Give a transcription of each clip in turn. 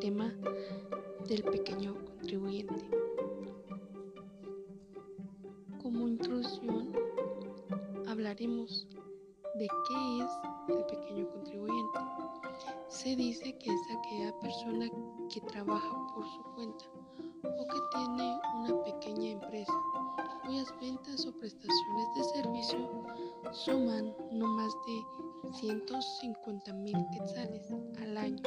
tema del pequeño contribuyente. Como introducción, hablaremos de qué es el pequeño contribuyente. Se dice que es aquella persona que trabaja por su cuenta o que tiene una pequeña empresa cuyas ventas o prestaciones de servicio suman no más de 150 mil quetzales al año.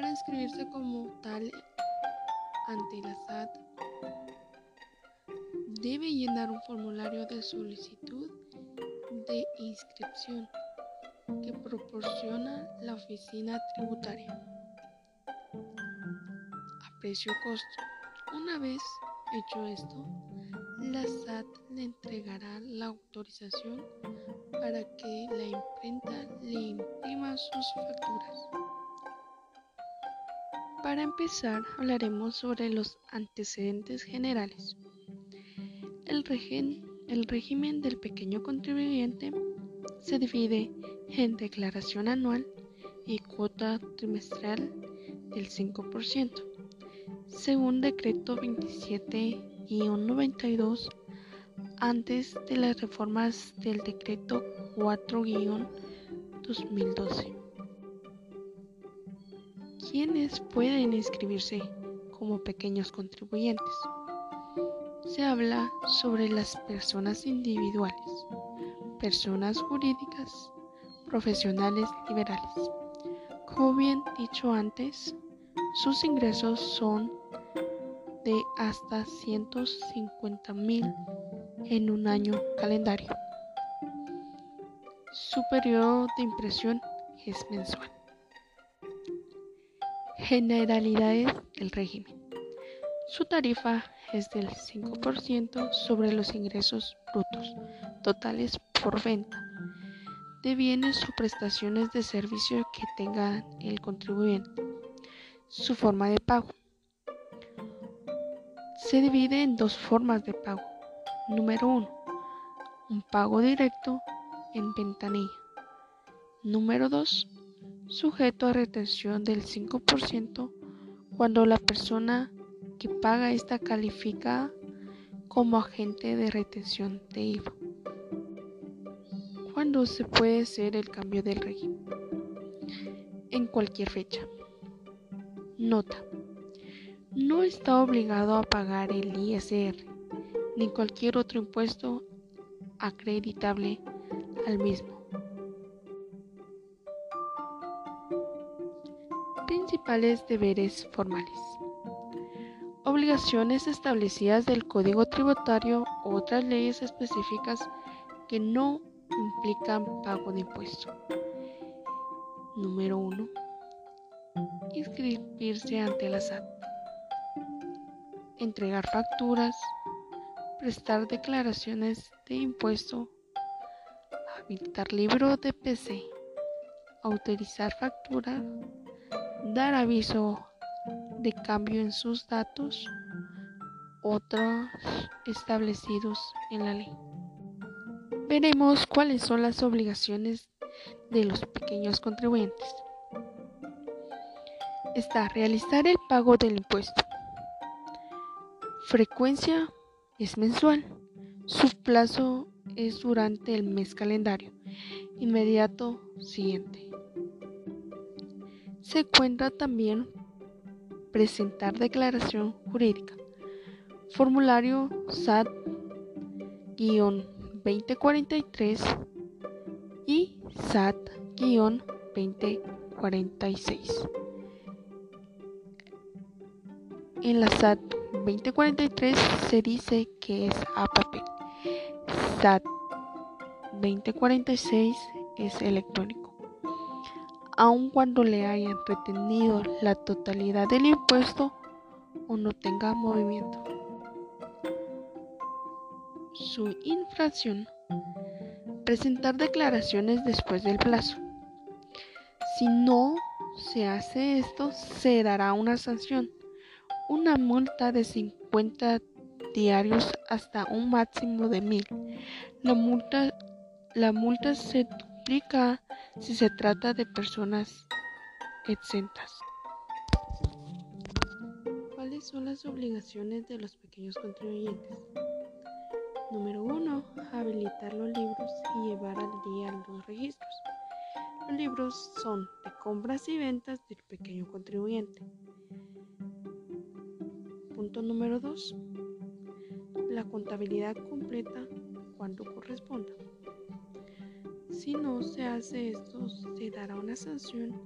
Para inscribirse como tal ante la SAT, debe llenar un formulario de solicitud de inscripción que proporciona la oficina tributaria a precio costo. Una vez hecho esto, la SAT le entregará la autorización para que la imprenta le imprima sus facturas. Para empezar, hablaremos sobre los antecedentes generales. El, régimen del pequeño contribuyente se divide en declaración anual y cuota trimestral del 5%, según decreto 27-92 antes de las reformas del decreto 4-2012. ¿Quiénes pueden inscribirse como pequeños contribuyentes? se habla sobre las personas individuales, personas jurídicas, profesionales liberales. Como bien dicho antes, sus ingresos son de hasta 150 mil en un año calendario. Su periodo de impresión es mensual. Generalidades del régimen. Su tarifa es del 5% sobre los ingresos brutos totales por venta de bienes o prestaciones de servicio que tenga el contribuyente. Su forma de pago. Se divide en dos formas de pago. Número 1. Un pago directo en ventanilla. Número 2. Sujeto a retención del 5% cuando la persona que paga esta califica como agente de retención de IVA. ¿Cuándo se puede hacer el cambio del régimen? En cualquier fecha. Nota. No está obligado a pagar el ISR ni cualquier otro impuesto acreditable al mismo. Deberes formales obligaciones establecidas del Código Tributario u otras leyes específicas que no implican pago de impuesto. Número 1. Inscribirse ante la SAT. Entregar facturas. Prestar declaraciones de impuesto. Habilitar libro de PC. Autorizar factura. Dar aviso de cambio en sus datos, otros establecidos en la ley. Veremos cuáles son las obligaciones de los pequeños contribuyentes. Está realizar el pago del impuesto. Frecuencia es mensual. Su plazo es durante el mes calendario inmediato siguiente. Se cuenta también presentar declaración jurídica. Formulario SAT-2043 y SAT-2046. En la SAT 2043 se dice que es a papel. SAT 2046 es electrónico aun cuando le hayan retenido la totalidad del impuesto o no tenga movimiento. Su infracción. Presentar declaraciones después del plazo. Si no se hace esto, se dará una sanción, una multa de 50 diarios hasta un máximo de mil. La multa, la multa se si se trata de personas exentas. ¿Cuáles son las obligaciones de los pequeños contribuyentes? Número 1. Habilitar los libros y llevar al día los registros. Los libros son de compras y ventas del pequeño contribuyente. Punto número 2. La contabilidad completa cuando corresponda. Si no se hace esto, se dará una sanción,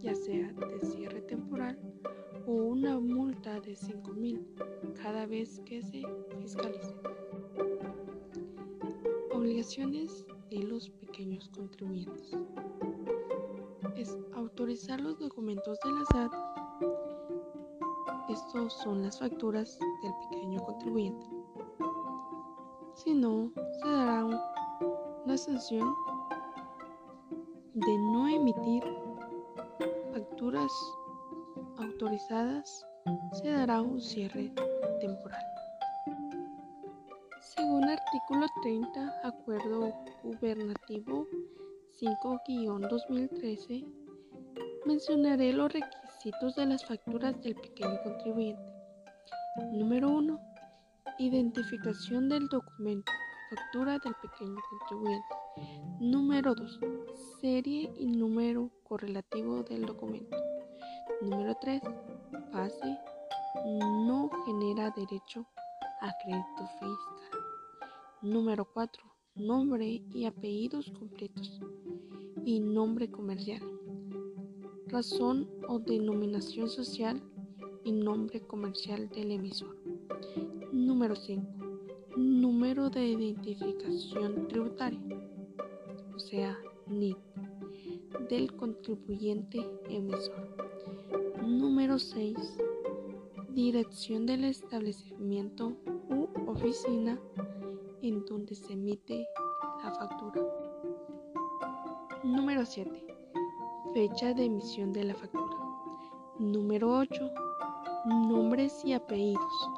ya sea de cierre temporal o una multa de 5 mil cada vez que se fiscalice. Obligaciones de los pequeños contribuyentes. Es autorizar los documentos de la SAT. Estos son las facturas del pequeño contribuyente. Si no, se dará una sanción de no emitir facturas autorizadas, se dará un cierre temporal. Según artículo 30, Acuerdo Gubernativo 5-2013, mencionaré los requisitos de las facturas del pequeño contribuyente. Número 1. Identificación del documento. Factura del pequeño contribuyente. Número 2. Serie y número correlativo del documento. Número 3. Pase. No genera derecho a crédito fiscal. Número 4. Nombre y apellidos completos y nombre comercial. Razón o denominación social y nombre comercial del emisor. Número 5. Número de identificación tributaria, o sea, NIT, del contribuyente emisor. Número 6. Dirección del establecimiento u oficina en donde se emite la factura. Número 7. Fecha de emisión de la factura. Número 8. Nombres y apellidos.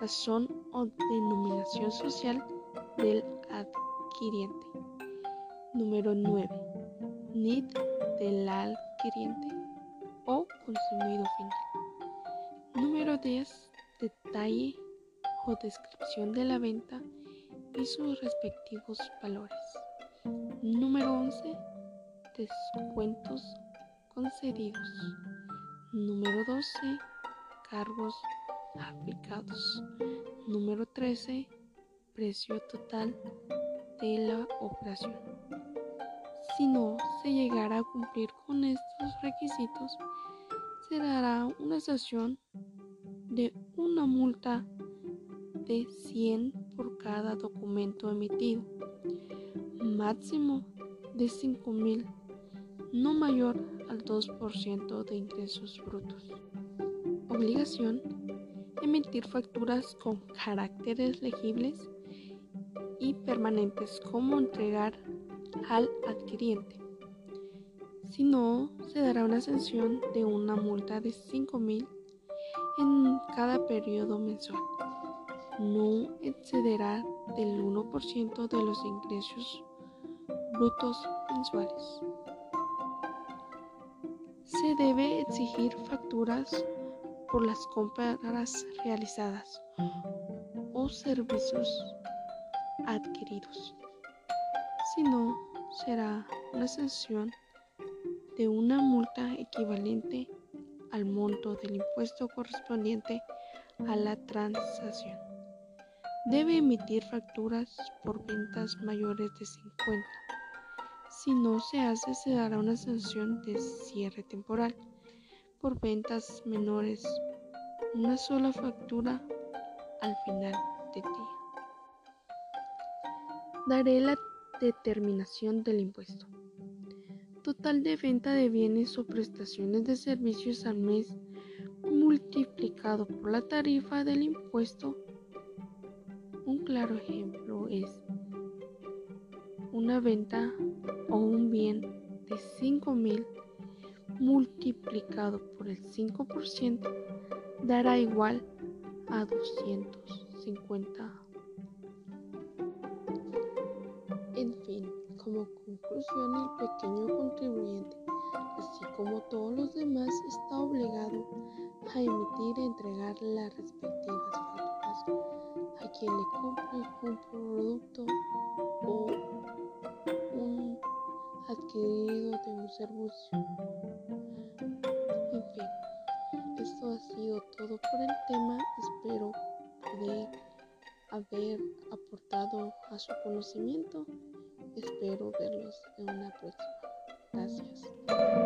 Razón o denominación social del adquiriente. Número 9. NID del adquiriente o consumido final. Número 10. Detalle o descripción de la venta y sus respectivos valores. Número 11. Descuentos concedidos. Número 12. Cargos aplicados. Número 13. Precio total de la operación. Si no se llegara a cumplir con estos requisitos, se dará una sanción de una multa de 100 por cada documento emitido, máximo de 5 mil, no mayor al 2% de ingresos brutos. Obligación, emitir facturas con caracteres legibles y permanentes como entregar al adquiriente. Si no, se dará una sanción de una multa de 5 mil en cada periodo mensual no excederá del 1% de los ingresos brutos mensuales. Se debe exigir facturas por las compras realizadas o servicios adquiridos. Si no, será una sanción de una multa equivalente al monto del impuesto correspondiente a la transacción debe emitir facturas por ventas mayores de 50. Si no se hace, se dará una sanción de cierre temporal. Por ventas menores, una sola factura al final de día. Daré la determinación del impuesto. Total de venta de bienes o prestaciones de servicios al mes multiplicado por la tarifa del impuesto un claro ejemplo es una venta o un bien de 5.000 multiplicado por el 5% dará igual a 250. Conclusión, el pequeño contribuyente, así como todos los demás, está obligado a emitir y entregar las respectivas facturas a quien le compre un producto o un adquirido de un servicio. En fin, esto ha sido todo por el tema. Espero poder haber aportado a su conocimiento. Espero verlos en una próxima. Gracias.